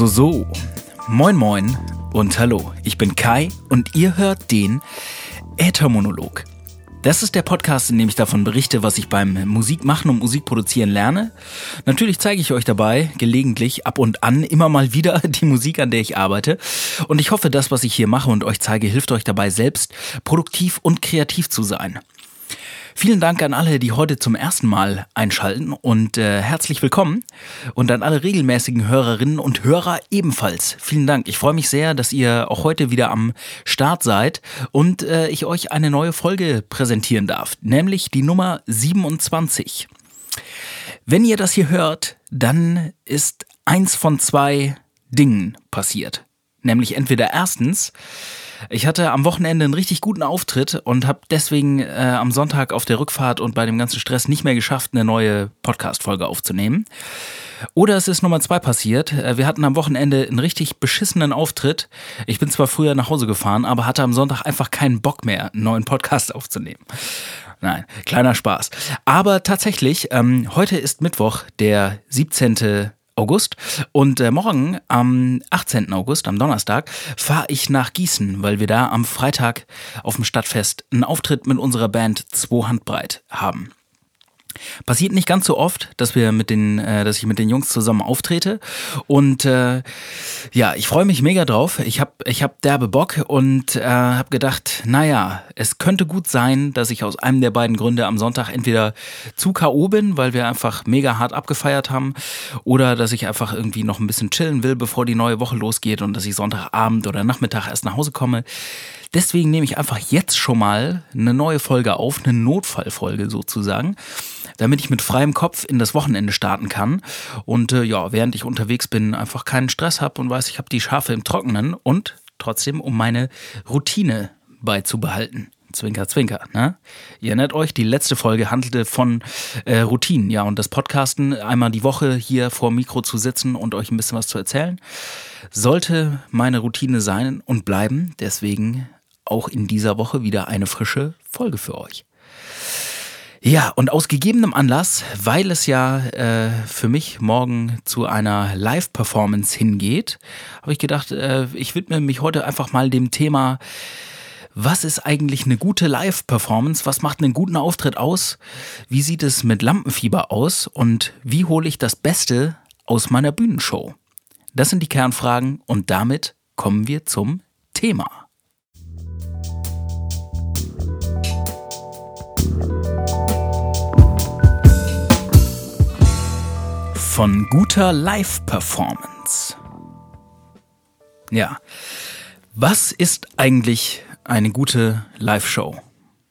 So, so, so. Moin, moin und hallo. Ich bin Kai und ihr hört den Äthermonolog. Das ist der Podcast, in dem ich davon berichte, was ich beim Musikmachen und Musikproduzieren lerne. Natürlich zeige ich euch dabei gelegentlich ab und an immer mal wieder die Musik, an der ich arbeite. Und ich hoffe, das, was ich hier mache und euch zeige, hilft euch dabei, selbst produktiv und kreativ zu sein. Vielen Dank an alle, die heute zum ersten Mal einschalten und äh, herzlich willkommen. Und an alle regelmäßigen Hörerinnen und Hörer ebenfalls. Vielen Dank. Ich freue mich sehr, dass ihr auch heute wieder am Start seid und äh, ich euch eine neue Folge präsentieren darf, nämlich die Nummer 27. Wenn ihr das hier hört, dann ist eins von zwei Dingen passiert. Nämlich entweder erstens, ich hatte am Wochenende einen richtig guten Auftritt und habe deswegen äh, am Sonntag auf der Rückfahrt und bei dem ganzen Stress nicht mehr geschafft, eine neue Podcast-Folge aufzunehmen. Oder es ist Nummer zwei passiert. Äh, wir hatten am Wochenende einen richtig beschissenen Auftritt. Ich bin zwar früher nach Hause gefahren, aber hatte am Sonntag einfach keinen Bock mehr, einen neuen Podcast aufzunehmen. Nein, kleiner Spaß. Aber tatsächlich, ähm, heute ist Mittwoch, der 17. August. Und äh, morgen, am 18. August, am Donnerstag, fahre ich nach Gießen, weil wir da am Freitag auf dem Stadtfest einen Auftritt mit unserer Band Zwei Handbreit haben. Passiert nicht ganz so oft, dass wir mit den, äh, dass ich mit den Jungs zusammen auftrete. Und äh, ja, ich freue mich mega drauf. Ich habe ich hab derbe Bock und äh, habe gedacht, naja, es könnte gut sein, dass ich aus einem der beiden Gründe am Sonntag entweder zu K.O. bin, weil wir einfach mega hart abgefeiert haben, oder dass ich einfach irgendwie noch ein bisschen chillen will, bevor die neue Woche losgeht und dass ich Sonntagabend oder Nachmittag erst nach Hause komme. Deswegen nehme ich einfach jetzt schon mal eine neue Folge auf, eine Notfallfolge sozusagen damit ich mit freiem Kopf in das Wochenende starten kann und äh, ja, während ich unterwegs bin, einfach keinen Stress habe und weiß, ich habe die Schafe im Trockenen und trotzdem um meine Routine beizubehalten. Zwinker, zwinker. Ne? Ihr erinnert euch, die letzte Folge handelte von äh, Routinen, ja, und das Podcasten einmal die Woche hier vor dem Mikro zu sitzen und euch ein bisschen was zu erzählen, sollte meine Routine sein und bleiben. Deswegen auch in dieser Woche wieder eine frische Folge für euch. Ja, und aus gegebenem Anlass, weil es ja äh, für mich morgen zu einer Live-Performance hingeht, habe ich gedacht, äh, ich widme mich heute einfach mal dem Thema, was ist eigentlich eine gute Live-Performance? Was macht einen guten Auftritt aus? Wie sieht es mit Lampenfieber aus? Und wie hole ich das Beste aus meiner Bühnenshow? Das sind die Kernfragen und damit kommen wir zum Thema. Von guter Live-Performance. Ja, was ist eigentlich eine gute Live-Show?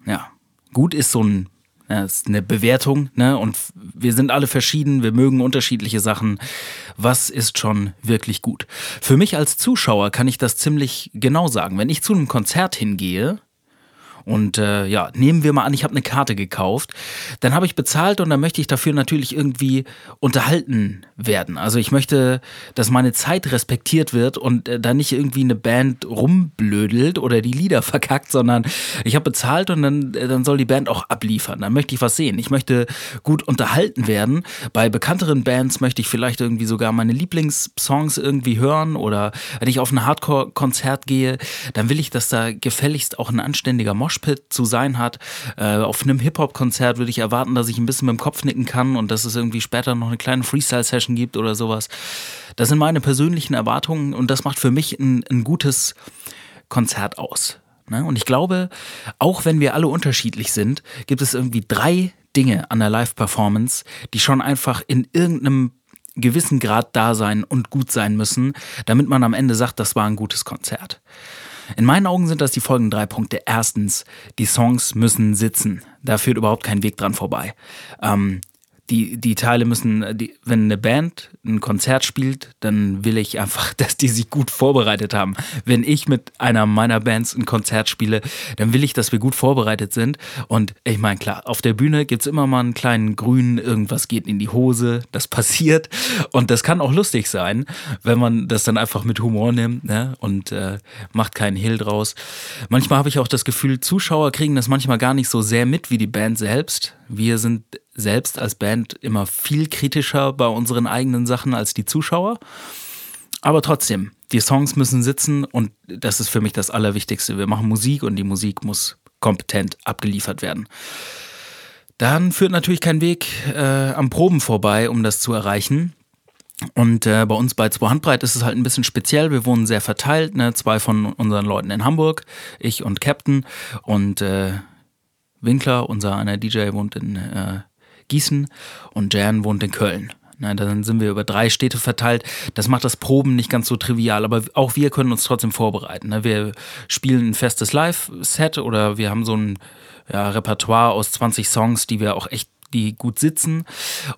Ja, gut ist so ein ja, ist eine Bewertung, ne? Und wir sind alle verschieden, wir mögen unterschiedliche Sachen. Was ist schon wirklich gut? Für mich als Zuschauer kann ich das ziemlich genau sagen. Wenn ich zu einem Konzert hingehe, und äh, ja, nehmen wir mal an, ich habe eine Karte gekauft. Dann habe ich bezahlt und dann möchte ich dafür natürlich irgendwie unterhalten werden. Also ich möchte, dass meine Zeit respektiert wird und äh, da nicht irgendwie eine Band rumblödelt oder die Lieder verkackt, sondern ich habe bezahlt und dann, äh, dann soll die Band auch abliefern. Dann möchte ich was sehen. Ich möchte gut unterhalten werden. Bei bekannteren Bands möchte ich vielleicht irgendwie sogar meine Lieblingssongs irgendwie hören oder wenn ich auf ein Hardcore-Konzert gehe, dann will ich, dass da gefälligst auch ein anständiger Mosch Moshpit zu sein hat. Äh, auf einem Hip-Hop-Konzert würde ich erwarten, dass ich ein bisschen mit dem Kopf nicken kann und dass es irgendwie später noch eine kleine Freestyle-Session gibt oder sowas. Das sind meine persönlichen Erwartungen und das macht für mich ein, ein gutes Konzert aus. Ne? Und ich glaube, auch wenn wir alle unterschiedlich sind, gibt es irgendwie drei Dinge an der Live-Performance, die schon einfach in irgendeinem gewissen Grad da sein und gut sein müssen, damit man am Ende sagt, das war ein gutes Konzert. In meinen Augen sind das die folgenden drei Punkte. Erstens, die Songs müssen sitzen. Da führt überhaupt kein Weg dran vorbei. Ähm, die, die Teile müssen, die, wenn eine Band ein Konzert spielt, dann will ich einfach, dass die sich gut vorbereitet haben. Wenn ich mit einer meiner Bands ein Konzert spiele, dann will ich, dass wir gut vorbereitet sind. Und ich meine, klar, auf der Bühne gibt es immer mal einen kleinen grünen, irgendwas geht in die Hose, das passiert. Und das kann auch lustig sein, wenn man das dann einfach mit Humor nimmt ne? und äh, macht keinen Hehl draus. Manchmal habe ich auch das Gefühl, Zuschauer kriegen das manchmal gar nicht so sehr mit wie die Band selbst. Wir sind selbst als Band immer viel kritischer bei unseren eigenen Sachen als die Zuschauer. Aber trotzdem, die Songs müssen sitzen und das ist für mich das Allerwichtigste. Wir machen Musik und die Musik muss kompetent abgeliefert werden. Dann führt natürlich kein Weg äh, am Proben vorbei, um das zu erreichen. Und äh, bei uns bei Zwei Handbreit ist es halt ein bisschen speziell. Wir wohnen sehr verteilt. Ne? Zwei von unseren Leuten in Hamburg, ich und Captain. Und äh, Winkler, unser einer DJ, wohnt in äh, Gießen und Jan wohnt in Köln. Na, dann sind wir über drei Städte verteilt. Das macht das Proben nicht ganz so trivial, aber auch wir können uns trotzdem vorbereiten. Ne? Wir spielen ein festes Live-Set oder wir haben so ein ja, Repertoire aus 20 Songs, die wir auch echt die gut sitzen.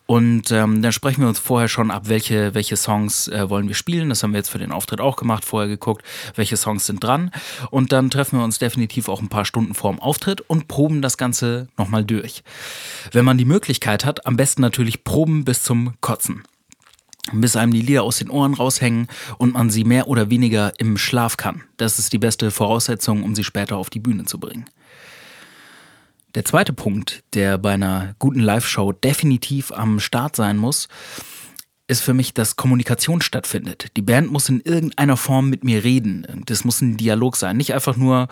Und ähm, dann sprechen wir uns vorher schon ab, welche, welche Songs äh, wollen wir spielen. Das haben wir jetzt für den Auftritt auch gemacht, vorher geguckt, welche Songs sind dran. Und dann treffen wir uns definitiv auch ein paar Stunden vor dem Auftritt und proben das Ganze nochmal durch. Wenn man die Möglichkeit hat, am besten natürlich proben bis zum Kotzen bis einem die Lieder aus den Ohren raushängen und man sie mehr oder weniger im Schlaf kann. Das ist die beste Voraussetzung, um sie später auf die Bühne zu bringen. Der zweite Punkt, der bei einer guten Live-Show definitiv am Start sein muss, ist für mich, dass Kommunikation stattfindet. Die Band muss in irgendeiner Form mit mir reden. Das muss ein Dialog sein. Nicht einfach nur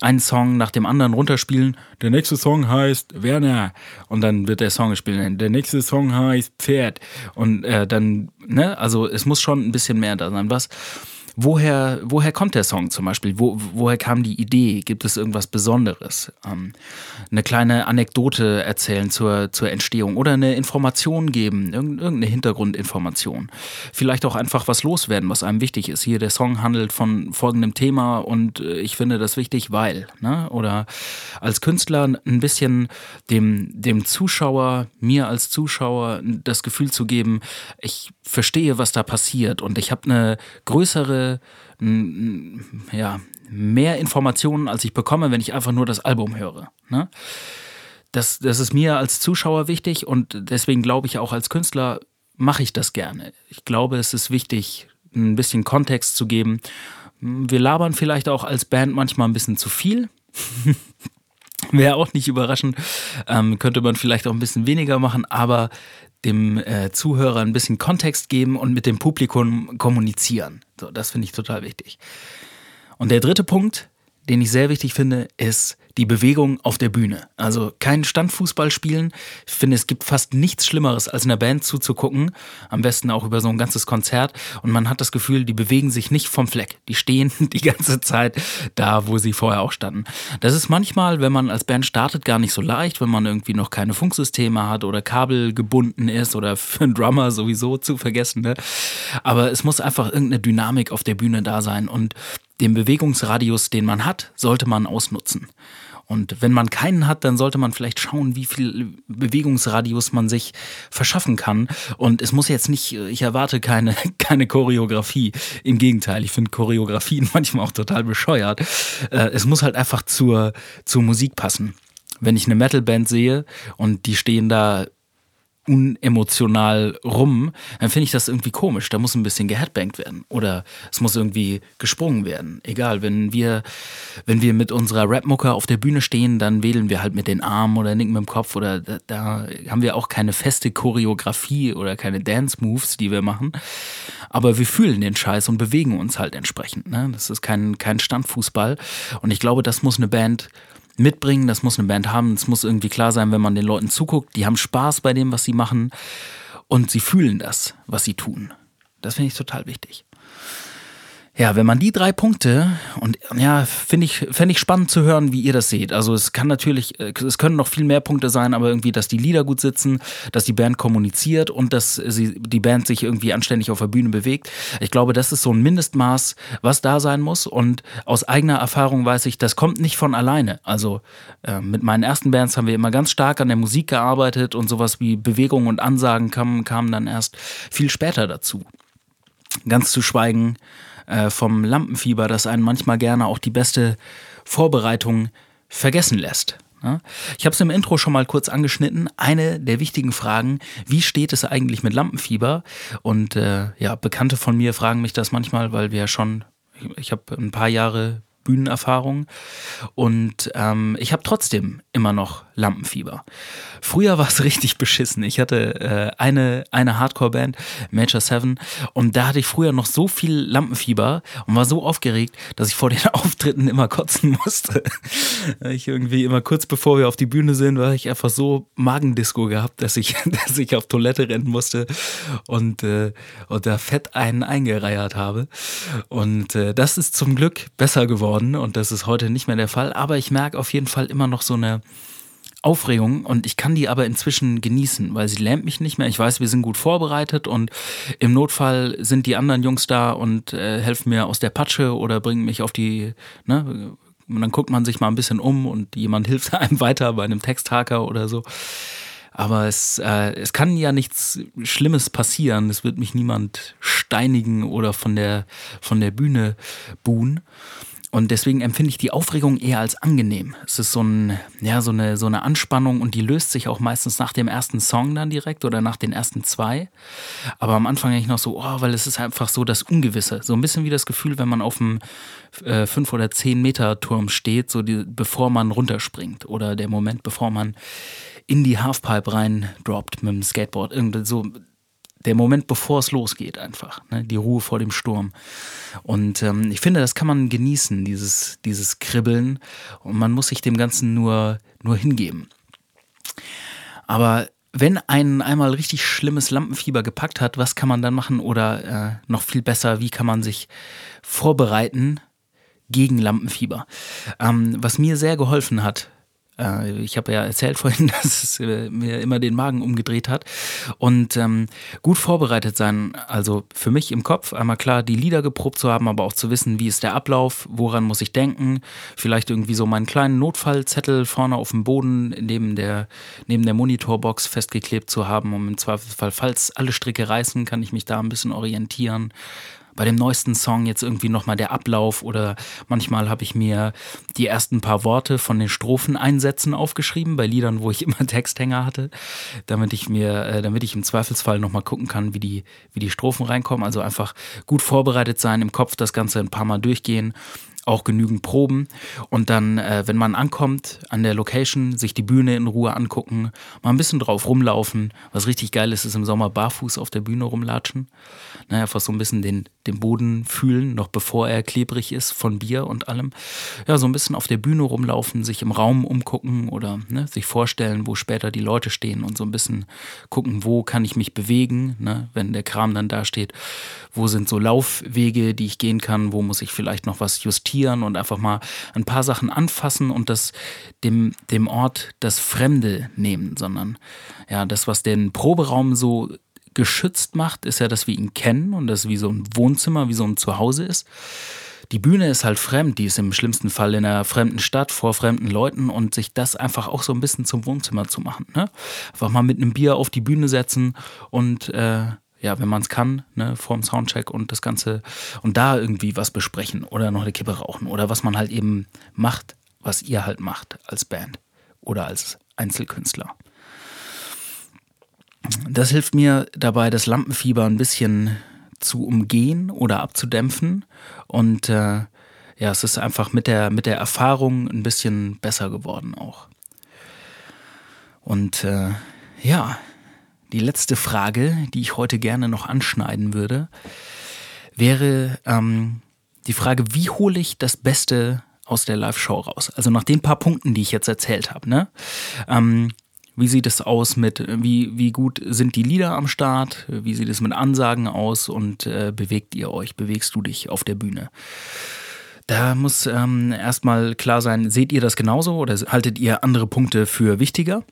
einen Song nach dem anderen runterspielen. Der nächste Song heißt Werner und dann wird der Song gespielt. Der nächste Song heißt Pferd und äh, dann, ne, also es muss schon ein bisschen mehr da sein. Was woher, woher kommt der Song zum Beispiel? Wo, woher kam die Idee? Gibt es irgendwas Besonderes? Ähm, eine kleine Anekdote erzählen zur, zur Entstehung oder eine Information geben, irgendeine Hintergrundinformation. Vielleicht auch einfach was loswerden, was einem wichtig ist. Hier, der Song handelt von folgendem Thema und äh, ich finde das wichtig, weil. Ne? Oder als Künstler ein bisschen dem, dem Zuschauer, mir als Zuschauer das Gefühl zu geben, ich verstehe, was da passiert und ich habe eine größere ja, mehr Informationen, als ich bekomme, wenn ich einfach nur das Album höre. Ne? Das, das ist mir als Zuschauer wichtig und deswegen glaube ich auch als Künstler mache ich das gerne. Ich glaube, es ist wichtig, ein bisschen Kontext zu geben. Wir labern vielleicht auch als Band manchmal ein bisschen zu viel. Wäre auch nicht überraschend. Ähm, könnte man vielleicht auch ein bisschen weniger machen, aber dem äh, Zuhörer ein bisschen Kontext geben und mit dem Publikum kommunizieren. So, das finde ich total wichtig. Und der dritte Punkt, den ich sehr wichtig finde, ist die Bewegung auf der Bühne. Also kein Standfußball spielen. Ich finde, es gibt fast nichts Schlimmeres, als einer Band zuzugucken. Am besten auch über so ein ganzes Konzert. Und man hat das Gefühl, die bewegen sich nicht vom Fleck. Die stehen die ganze Zeit da, wo sie vorher auch standen. Das ist manchmal, wenn man als Band startet, gar nicht so leicht, wenn man irgendwie noch keine Funksysteme hat oder Kabel gebunden ist oder für einen Drummer sowieso zu vergessen. Ne? Aber es muss einfach irgendeine Dynamik auf der Bühne da sein. Und den Bewegungsradius, den man hat, sollte man ausnutzen. Und wenn man keinen hat, dann sollte man vielleicht schauen, wie viel Bewegungsradius man sich verschaffen kann. Und es muss jetzt nicht, ich erwarte keine, keine Choreografie. Im Gegenteil, ich finde Choreografien manchmal auch total bescheuert. Äh, es muss halt einfach zur, zur Musik passen. Wenn ich eine Metalband sehe und die stehen da unemotional rum, dann finde ich das irgendwie komisch. Da muss ein bisschen geheadbangt werden oder es muss irgendwie gesprungen werden. Egal, wenn wir, wenn wir mit unserer Rapmucke auf der Bühne stehen, dann wedeln wir halt mit den Armen oder nicken mit dem Kopf oder da, da haben wir auch keine feste Choreografie oder keine Dance-Moves, die wir machen. Aber wir fühlen den Scheiß und bewegen uns halt entsprechend. Ne? Das ist kein, kein Standfußball. Und ich glaube, das muss eine Band mitbringen, das muss eine Band haben, es muss irgendwie klar sein, wenn man den Leuten zuguckt, die haben Spaß bei dem, was sie machen und sie fühlen das, was sie tun. Das finde ich total wichtig. Ja, wenn man die drei Punkte und ja, finde ich, fände ich spannend zu hören, wie ihr das seht. Also es kann natürlich, äh, es können noch viel mehr Punkte sein, aber irgendwie, dass die Lieder gut sitzen, dass die Band kommuniziert und dass sie, die Band sich irgendwie anständig auf der Bühne bewegt. Ich glaube, das ist so ein Mindestmaß, was da sein muss. Und aus eigener Erfahrung weiß ich, das kommt nicht von alleine. Also äh, mit meinen ersten Bands haben wir immer ganz stark an der Musik gearbeitet und sowas wie Bewegung und Ansagen kamen, kamen dann erst viel später dazu. Ganz zu schweigen äh, vom Lampenfieber, das einen manchmal gerne auch die beste Vorbereitung vergessen lässt. Ne? Ich habe es im Intro schon mal kurz angeschnitten. Eine der wichtigen Fragen, wie steht es eigentlich mit Lampenfieber? Und äh, ja, Bekannte von mir fragen mich das manchmal, weil wir ja schon, ich, ich habe ein paar Jahre Bühnenerfahrung. Und ähm, ich habe trotzdem immer noch Lampenfieber. Früher war es richtig beschissen. Ich hatte äh, eine, eine Hardcore-Band, Major Seven, und da hatte ich früher noch so viel Lampenfieber und war so aufgeregt, dass ich vor den Auftritten immer kotzen musste. ich irgendwie immer kurz bevor wir auf die Bühne sind, war ich einfach so Magendisco gehabt, dass ich, dass ich auf Toilette rennen musste und, äh, und da fett einen eingereiert habe. Und äh, das ist zum Glück besser geworden und das ist heute nicht mehr der Fall. Aber ich merke auf jeden Fall immer noch so eine Aufregung und ich kann die aber inzwischen genießen, weil sie lähmt mich nicht mehr. Ich weiß, wir sind gut vorbereitet und im Notfall sind die anderen Jungs da und äh, helfen mir aus der Patsche oder bringen mich auf die, ne, und dann guckt man sich mal ein bisschen um und jemand hilft einem weiter bei einem Texthaker oder so. Aber es, äh, es kann ja nichts Schlimmes passieren. Es wird mich niemand steinigen oder von der, von der Bühne buhen. Und deswegen empfinde ich die Aufregung eher als angenehm. Es ist so, ein, ja, so, eine, so eine Anspannung und die löst sich auch meistens nach dem ersten Song dann direkt oder nach den ersten zwei. Aber am Anfang eigentlich noch so, oh, weil es ist einfach so das Ungewisse. So ein bisschen wie das Gefühl, wenn man auf einem äh, 5 oder 10 Meter Turm steht, so die, bevor man runterspringt. Oder der Moment, bevor man in die Halfpipe rein droppt mit dem Skateboard. Irgendwie so, der Moment, bevor es losgeht, einfach. Ne? Die Ruhe vor dem Sturm. Und ähm, ich finde, das kann man genießen, dieses, dieses Kribbeln. Und man muss sich dem Ganzen nur, nur hingeben. Aber wenn einen einmal richtig schlimmes Lampenfieber gepackt hat, was kann man dann machen? Oder äh, noch viel besser, wie kann man sich vorbereiten gegen Lampenfieber? Ähm, was mir sehr geholfen hat, ich habe ja erzählt vorhin, dass es äh, mir immer den Magen umgedreht hat. Und ähm, gut vorbereitet sein, also für mich im Kopf, einmal klar die Lieder geprobt zu haben, aber auch zu wissen, wie ist der Ablauf, woran muss ich denken. Vielleicht irgendwie so meinen kleinen Notfallzettel vorne auf dem Boden neben der, neben der Monitorbox festgeklebt zu haben, um im Zweifelsfall, falls alle Stricke reißen, kann ich mich da ein bisschen orientieren bei dem neuesten Song jetzt irgendwie nochmal der Ablauf oder manchmal habe ich mir die ersten paar Worte von den Stropheneinsätzen aufgeschrieben, bei Liedern, wo ich immer Texthänger hatte, damit ich mir, äh, damit ich im Zweifelsfall nochmal gucken kann, wie die, wie die Strophen reinkommen. Also einfach gut vorbereitet sein, im Kopf das Ganze ein paar Mal durchgehen auch genügend Proben und dann, äh, wenn man ankommt an der Location, sich die Bühne in Ruhe angucken, mal ein bisschen drauf rumlaufen. Was richtig geil ist, ist im Sommer barfuß auf der Bühne rumlatschen. Naja, einfach so ein bisschen den, den Boden fühlen, noch bevor er klebrig ist von Bier und allem. Ja, so ein bisschen auf der Bühne rumlaufen, sich im Raum umgucken oder ne, sich vorstellen, wo später die Leute stehen und so ein bisschen gucken, wo kann ich mich bewegen, ne, wenn der Kram dann da steht. Wo sind so Laufwege, die ich gehen kann, wo muss ich vielleicht noch was justieren reflektieren und einfach mal ein paar Sachen anfassen und das dem, dem Ort das Fremde nehmen, sondern ja, das, was den Proberaum so geschützt macht, ist ja, dass wir ihn kennen und das wie so ein Wohnzimmer, wie so ein Zuhause ist. Die Bühne ist halt fremd, die ist im schlimmsten Fall in einer fremden Stadt vor fremden Leuten und sich das einfach auch so ein bisschen zum Wohnzimmer zu machen. Ne? Einfach mal mit einem Bier auf die Bühne setzen und äh, ja, wenn man es kann, ne, vorm Soundcheck und das Ganze und da irgendwie was besprechen oder noch eine Kippe rauchen oder was man halt eben macht, was ihr halt macht als Band oder als Einzelkünstler. Das hilft mir dabei, das Lampenfieber ein bisschen zu umgehen oder abzudämpfen und äh, ja, es ist einfach mit der, mit der Erfahrung ein bisschen besser geworden auch. Und äh, ja, die letzte Frage, die ich heute gerne noch anschneiden würde, wäre ähm, die Frage, wie hole ich das Beste aus der Live-Show raus? Also nach den paar Punkten, die ich jetzt erzählt habe, ne? Ähm, wie sieht es aus mit, wie, wie gut sind die Lieder am Start? Wie sieht es mit Ansagen aus? Und äh, bewegt ihr euch, bewegst du dich auf der Bühne? Da muss ähm, erstmal klar sein, seht ihr das genauso oder haltet ihr andere Punkte für wichtiger?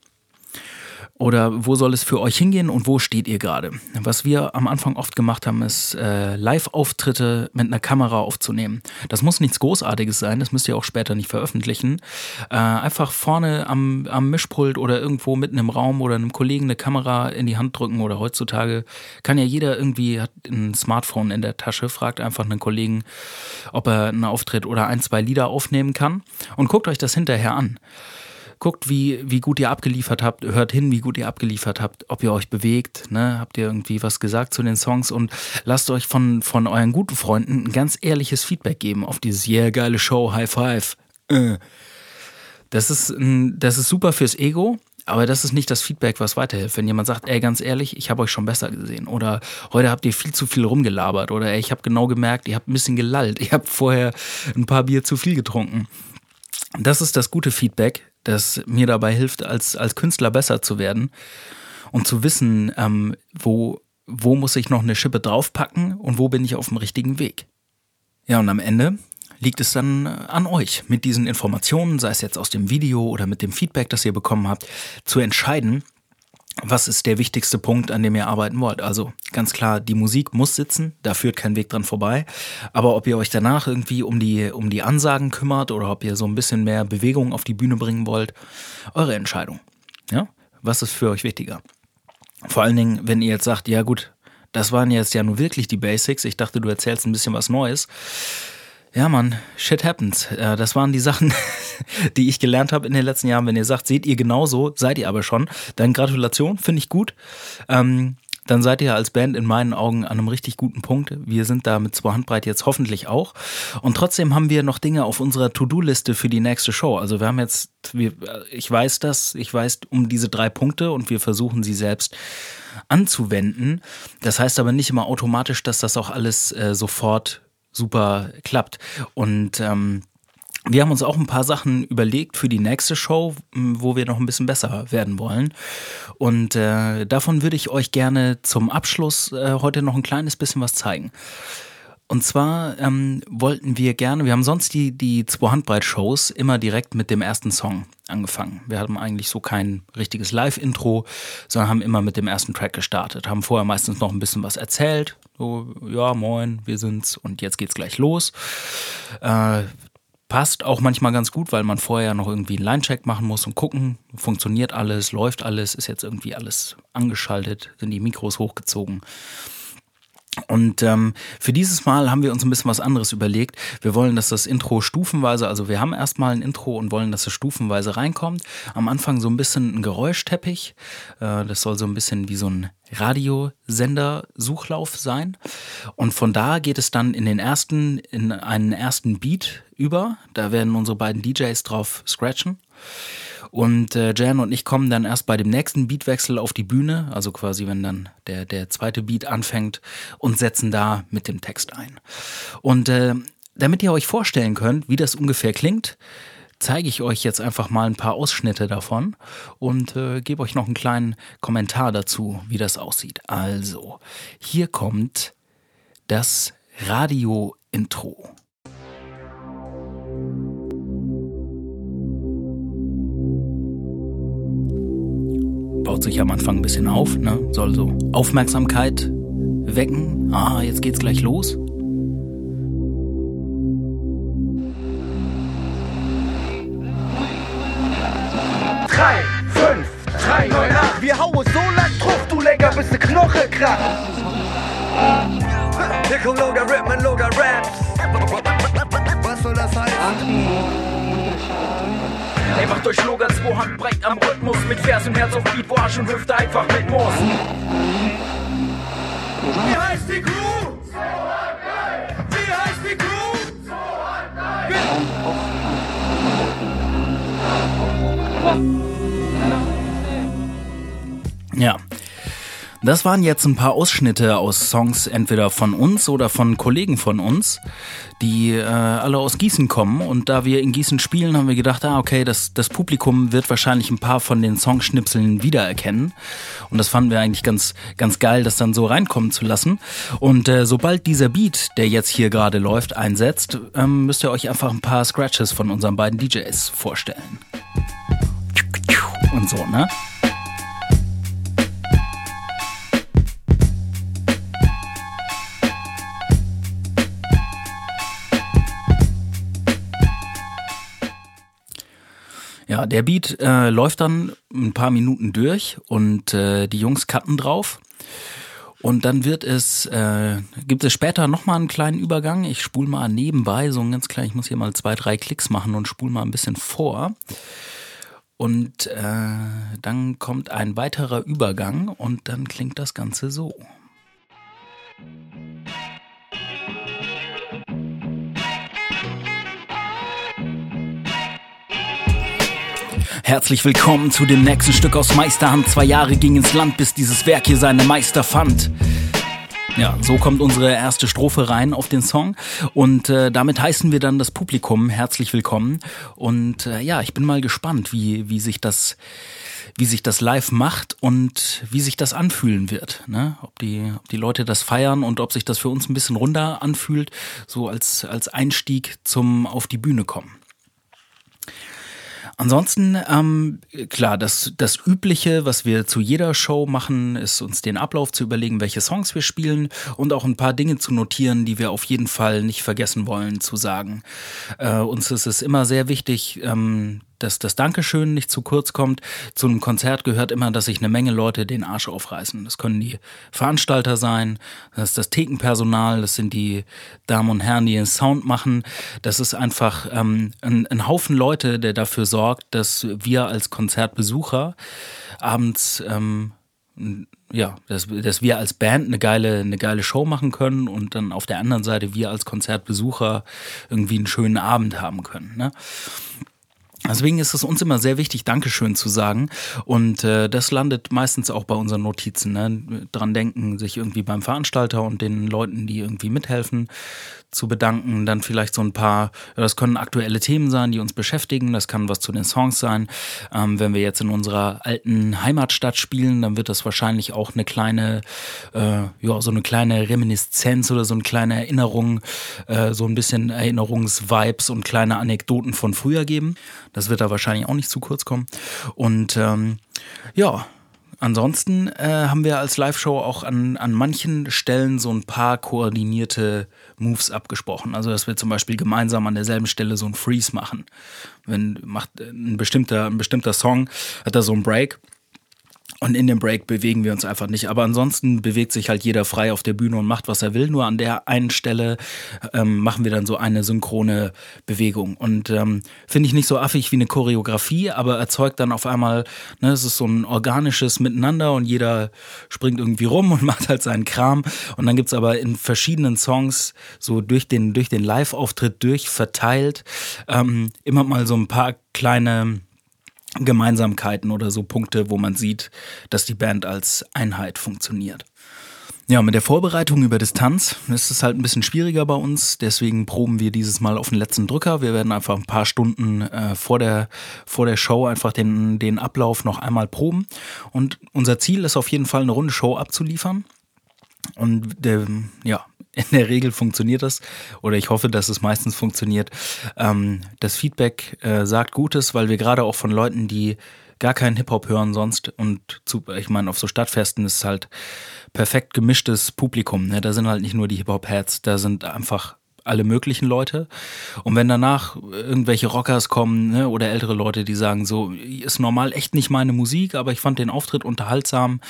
Oder wo soll es für euch hingehen und wo steht ihr gerade? Was wir am Anfang oft gemacht haben, ist äh, Live-Auftritte mit einer Kamera aufzunehmen. Das muss nichts Großartiges sein, das müsst ihr auch später nicht veröffentlichen. Äh, einfach vorne am, am Mischpult oder irgendwo mitten im Raum oder einem Kollegen eine Kamera in die Hand drücken oder heutzutage kann ja jeder irgendwie, hat ein Smartphone in der Tasche, fragt einfach einen Kollegen, ob er einen Auftritt oder ein, zwei Lieder aufnehmen kann und guckt euch das hinterher an guckt, wie, wie gut ihr abgeliefert habt, hört hin, wie gut ihr abgeliefert habt, ob ihr euch bewegt, ne? habt ihr irgendwie was gesagt zu den Songs und lasst euch von, von euren guten Freunden ein ganz ehrliches Feedback geben auf dieses yeah, geile Show, High Five. Äh. Das ist, das ist super fürs Ego, aber das ist nicht das Feedback, was weiterhilft. Wenn jemand sagt, ey, ganz ehrlich, ich habe euch schon besser gesehen oder heute habt ihr viel zu viel rumgelabert oder ey, ich habe genau gemerkt, ihr habt ein bisschen gelallt, ihr habt vorher ein paar Bier zu viel getrunken. Das ist das gute Feedback, das mir dabei hilft, als, als Künstler besser zu werden und zu wissen, ähm, wo, wo muss ich noch eine Schippe draufpacken und wo bin ich auf dem richtigen Weg. Ja, und am Ende liegt es dann äh, an euch, mit diesen Informationen, sei es jetzt aus dem Video oder mit dem Feedback, das ihr bekommen habt, zu entscheiden, was ist der wichtigste Punkt, an dem ihr arbeiten wollt. Also ganz klar, die Musik muss sitzen, da führt kein Weg dran vorbei. Aber ob ihr euch danach irgendwie um die, um die Ansagen kümmert oder ob ihr so ein bisschen mehr Bewegung auf die Bühne bringen wollt, eure Entscheidung. Ja? Was ist für euch wichtiger? Vor allen Dingen, wenn ihr jetzt sagt, ja gut, das waren jetzt ja nur wirklich die Basics, ich dachte, du erzählst ein bisschen was Neues ja, Mann, shit happens. Das waren die Sachen, die ich gelernt habe in den letzten Jahren. Wenn ihr sagt, seht ihr genauso, seid ihr aber schon, dann Gratulation, finde ich gut. Ähm, dann seid ihr als Band in meinen Augen an einem richtig guten Punkt. Wir sind da mit zwei Handbreit jetzt hoffentlich auch. Und trotzdem haben wir noch Dinge auf unserer To-Do-Liste für die nächste Show. Also wir haben jetzt, wir, ich weiß das, ich weiß um diese drei Punkte und wir versuchen sie selbst anzuwenden. Das heißt aber nicht immer automatisch, dass das auch alles äh, sofort super klappt. Und ähm, wir haben uns auch ein paar Sachen überlegt für die nächste Show, wo wir noch ein bisschen besser werden wollen. Und äh, davon würde ich euch gerne zum Abschluss äh, heute noch ein kleines bisschen was zeigen. Und zwar ähm, wollten wir gerne, wir haben sonst die, die zwei Handbreit-Shows immer direkt mit dem ersten Song angefangen. Wir hatten eigentlich so kein richtiges Live-Intro, sondern haben immer mit dem ersten Track gestartet. Haben vorher meistens noch ein bisschen was erzählt. So, ja, moin, wir sind's und jetzt geht's gleich los. Äh, passt auch manchmal ganz gut, weil man vorher noch irgendwie einen Line-Check machen muss und gucken, funktioniert alles, läuft alles, ist jetzt irgendwie alles angeschaltet, sind die Mikros hochgezogen. Und ähm, für dieses Mal haben wir uns ein bisschen was anderes überlegt. Wir wollen, dass das Intro stufenweise, also wir haben erstmal ein Intro und wollen, dass es stufenweise reinkommt. Am Anfang so ein bisschen ein Geräuschteppich. Äh, das soll so ein bisschen wie so ein Radiosender-Suchlauf sein. Und von da geht es dann in den ersten, in einen ersten Beat über. Da werden unsere beiden DJs drauf scratchen. Und äh, Jan und ich kommen dann erst bei dem nächsten Beatwechsel auf die Bühne, also quasi wenn dann der, der zweite Beat anfängt und setzen da mit dem Text ein. Und äh, damit ihr euch vorstellen könnt, wie das ungefähr klingt, zeige ich euch jetzt einfach mal ein paar Ausschnitte davon und äh, gebe euch noch einen kleinen Kommentar dazu, wie das aussieht. Also, hier kommt das Radio-Intro. Baut sich am Anfang ein bisschen auf, ne? soll so Aufmerksamkeit wecken. Ah, jetzt geht's gleich los. Drei, fünf, drei, neun, acht. Wir hauen so lang drauf, du Lecker, bis die Knoche kracht. Hier kommt Loga Rhythmen, Loga Raps. Was soll das heißen? Ey, macht euch Slogan, zwei Handbreit am Rhythmus. Mit Vers und Herz auf Beat, wo Arsch und Hüfte einfach mit muss Wie heißt die Crew? Wie heißt das waren jetzt ein paar Ausschnitte aus Songs, entweder von uns oder von Kollegen von uns, die äh, alle aus Gießen kommen. Und da wir in Gießen spielen, haben wir gedacht, ah, okay, das, das Publikum wird wahrscheinlich ein paar von den Songschnipseln wiedererkennen. Und das fanden wir eigentlich ganz, ganz geil, das dann so reinkommen zu lassen. Und äh, sobald dieser Beat, der jetzt hier gerade läuft, einsetzt, ähm, müsst ihr euch einfach ein paar Scratches von unseren beiden DJs vorstellen. Und so, ne? Ja, der Beat äh, läuft dann ein paar Minuten durch und äh, die Jungs cutten drauf. Und dann wird es, äh, gibt es später nochmal einen kleinen Übergang. Ich spule mal nebenbei, so ein ganz klein, ich muss hier mal zwei, drei Klicks machen und spule mal ein bisschen vor. Und äh, dann kommt ein weiterer Übergang und dann klingt das Ganze so. Herzlich willkommen zu dem nächsten Stück aus Meisterhand. Zwei Jahre ging ins Land, bis dieses Werk hier seine Meister fand. Ja, so kommt unsere erste Strophe rein auf den Song und äh, damit heißen wir dann das Publikum herzlich willkommen und äh, ja, ich bin mal gespannt, wie wie sich das wie sich das live macht und wie sich das anfühlen wird, ne? Ob die ob die Leute das feiern und ob sich das für uns ein bisschen runder anfühlt, so als als Einstieg zum auf die Bühne kommen. Ansonsten, ähm, klar, das, das Übliche, was wir zu jeder Show machen, ist uns den Ablauf zu überlegen, welche Songs wir spielen und auch ein paar Dinge zu notieren, die wir auf jeden Fall nicht vergessen wollen zu sagen. Äh, uns ist es immer sehr wichtig, ähm, dass das Dankeschön nicht zu kurz kommt. Zu einem Konzert gehört immer, dass sich eine Menge Leute den Arsch aufreißen. Das können die Veranstalter sein, das ist das Thekenpersonal, das sind die Damen und Herren, die den Sound machen. Das ist einfach ähm, ein, ein Haufen Leute, der dafür sorgt, dass wir als Konzertbesucher abends ähm, ja, dass, dass wir als Band eine geile, eine geile Show machen können und dann auf der anderen Seite wir als Konzertbesucher irgendwie einen schönen Abend haben können. Ne? Deswegen ist es uns immer sehr wichtig, Dankeschön zu sagen. Und äh, das landet meistens auch bei unseren Notizen. Ne? Dran denken, sich irgendwie beim Veranstalter und den Leuten, die irgendwie mithelfen, zu bedanken. Dann vielleicht so ein paar, das können aktuelle Themen sein, die uns beschäftigen. Das kann was zu den Songs sein. Ähm, wenn wir jetzt in unserer alten Heimatstadt spielen, dann wird das wahrscheinlich auch eine kleine, äh, ja, so eine kleine Reminiszenz oder so eine kleine Erinnerung, äh, so ein bisschen Erinnerungsvibes und kleine Anekdoten von früher geben. Das wird da wahrscheinlich auch nicht zu kurz kommen. Und ähm, ja, Ansonsten äh, haben wir als Live-Show auch an, an manchen Stellen so ein paar koordinierte Moves abgesprochen. Also, dass wir zum Beispiel gemeinsam an derselben Stelle so ein Freeze machen. Wenn macht ein bestimmter, ein bestimmter Song, hat da so ein Break und in dem Break bewegen wir uns einfach nicht. Aber ansonsten bewegt sich halt jeder frei auf der Bühne und macht, was er will. Nur an der einen Stelle ähm, machen wir dann so eine synchrone Bewegung. Und ähm, finde ich nicht so affig wie eine Choreografie, aber erzeugt dann auf einmal, ne, es ist so ein organisches Miteinander und jeder springt irgendwie rum und macht halt seinen Kram. Und dann gibt's aber in verschiedenen Songs, so durch den, durch den Live-Auftritt durch verteilt, ähm, immer mal so ein paar kleine Gemeinsamkeiten oder so Punkte, wo man sieht, dass die Band als Einheit funktioniert. Ja, mit der Vorbereitung über Distanz ist es halt ein bisschen schwieriger bei uns. Deswegen proben wir dieses Mal auf den letzten Drücker. Wir werden einfach ein paar Stunden äh, vor, der, vor der Show einfach den, den Ablauf noch einmal proben. Und unser Ziel ist auf jeden Fall eine runde Show abzuliefern. Und der, ja, in der Regel funktioniert das oder ich hoffe, dass es meistens funktioniert. Ähm, das Feedback äh, sagt Gutes, weil wir gerade auch von Leuten, die gar keinen Hip-Hop hören sonst und zu, ich meine, auf so Stadtfesten ist halt perfekt gemischtes Publikum. Ne? Da sind halt nicht nur die Hip-Hop-Heads, da sind einfach alle möglichen Leute. Und wenn danach irgendwelche Rockers kommen ne, oder ältere Leute, die sagen, so ist normal echt nicht meine Musik, aber ich fand den Auftritt unterhaltsam,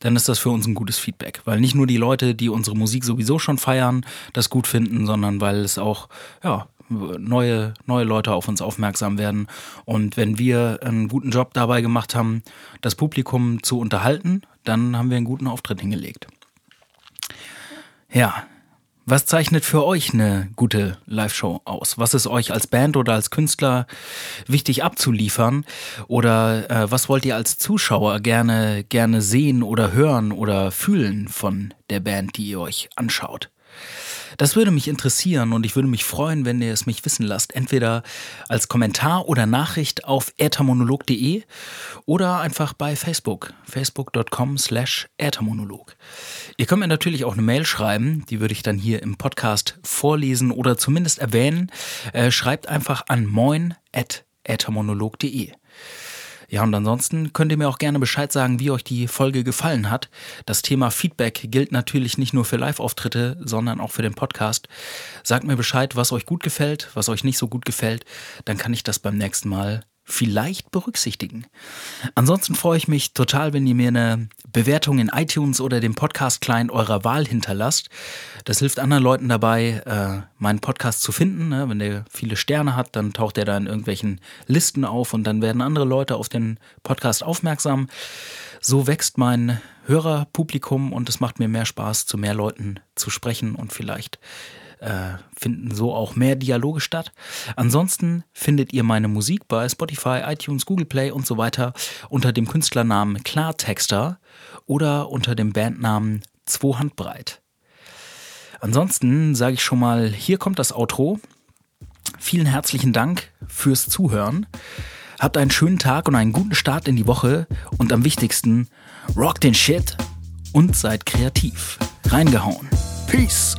dann ist das für uns ein gutes Feedback. Weil nicht nur die Leute, die unsere Musik sowieso schon feiern, das gut finden, sondern weil es auch, ja, neue, neue Leute auf uns aufmerksam werden. Und wenn wir einen guten Job dabei gemacht haben, das Publikum zu unterhalten, dann haben wir einen guten Auftritt hingelegt. Ja, was zeichnet für euch eine gute Live-Show aus? Was ist euch als Band oder als Künstler wichtig abzuliefern? Oder äh, was wollt ihr als Zuschauer gerne, gerne sehen oder hören oder fühlen von der Band, die ihr euch anschaut? Das würde mich interessieren und ich würde mich freuen, wenn ihr es mich wissen lasst. Entweder als Kommentar oder Nachricht auf äthermonolog.de oder einfach bei Facebook. Facebook.com slash äthermonolog. Ihr könnt mir natürlich auch eine Mail schreiben, die würde ich dann hier im Podcast vorlesen oder zumindest erwähnen. Äh, schreibt einfach an moin.äthermonolog.de. Ja, und ansonsten könnt ihr mir auch gerne Bescheid sagen, wie euch die Folge gefallen hat. Das Thema Feedback gilt natürlich nicht nur für Live-Auftritte, sondern auch für den Podcast. Sagt mir Bescheid, was euch gut gefällt, was euch nicht so gut gefällt. Dann kann ich das beim nächsten Mal vielleicht berücksichtigen. Ansonsten freue ich mich total, wenn ihr mir eine Bewertung in iTunes oder dem Podcast-Client eurer Wahl hinterlasst. Das hilft anderen Leuten dabei, äh, meinen Podcast zu finden. Ne? Wenn der viele Sterne hat, dann taucht er da in irgendwelchen Listen auf und dann werden andere Leute auf den Podcast aufmerksam. So wächst mein Hörerpublikum und es macht mir mehr Spaß, zu mehr Leuten zu sprechen und vielleicht äh, finden so auch mehr Dialoge statt. Ansonsten findet ihr meine Musik bei Spotify, iTunes, Google Play und so weiter unter dem Künstlernamen Klartexter oder unter dem Bandnamen Zwei Handbreit. Ansonsten sage ich schon mal, hier kommt das Outro. Vielen herzlichen Dank fürs Zuhören. Habt einen schönen Tag und einen guten Start in die Woche und am wichtigsten, rock den Shit und seid kreativ. Reingehauen. Peace.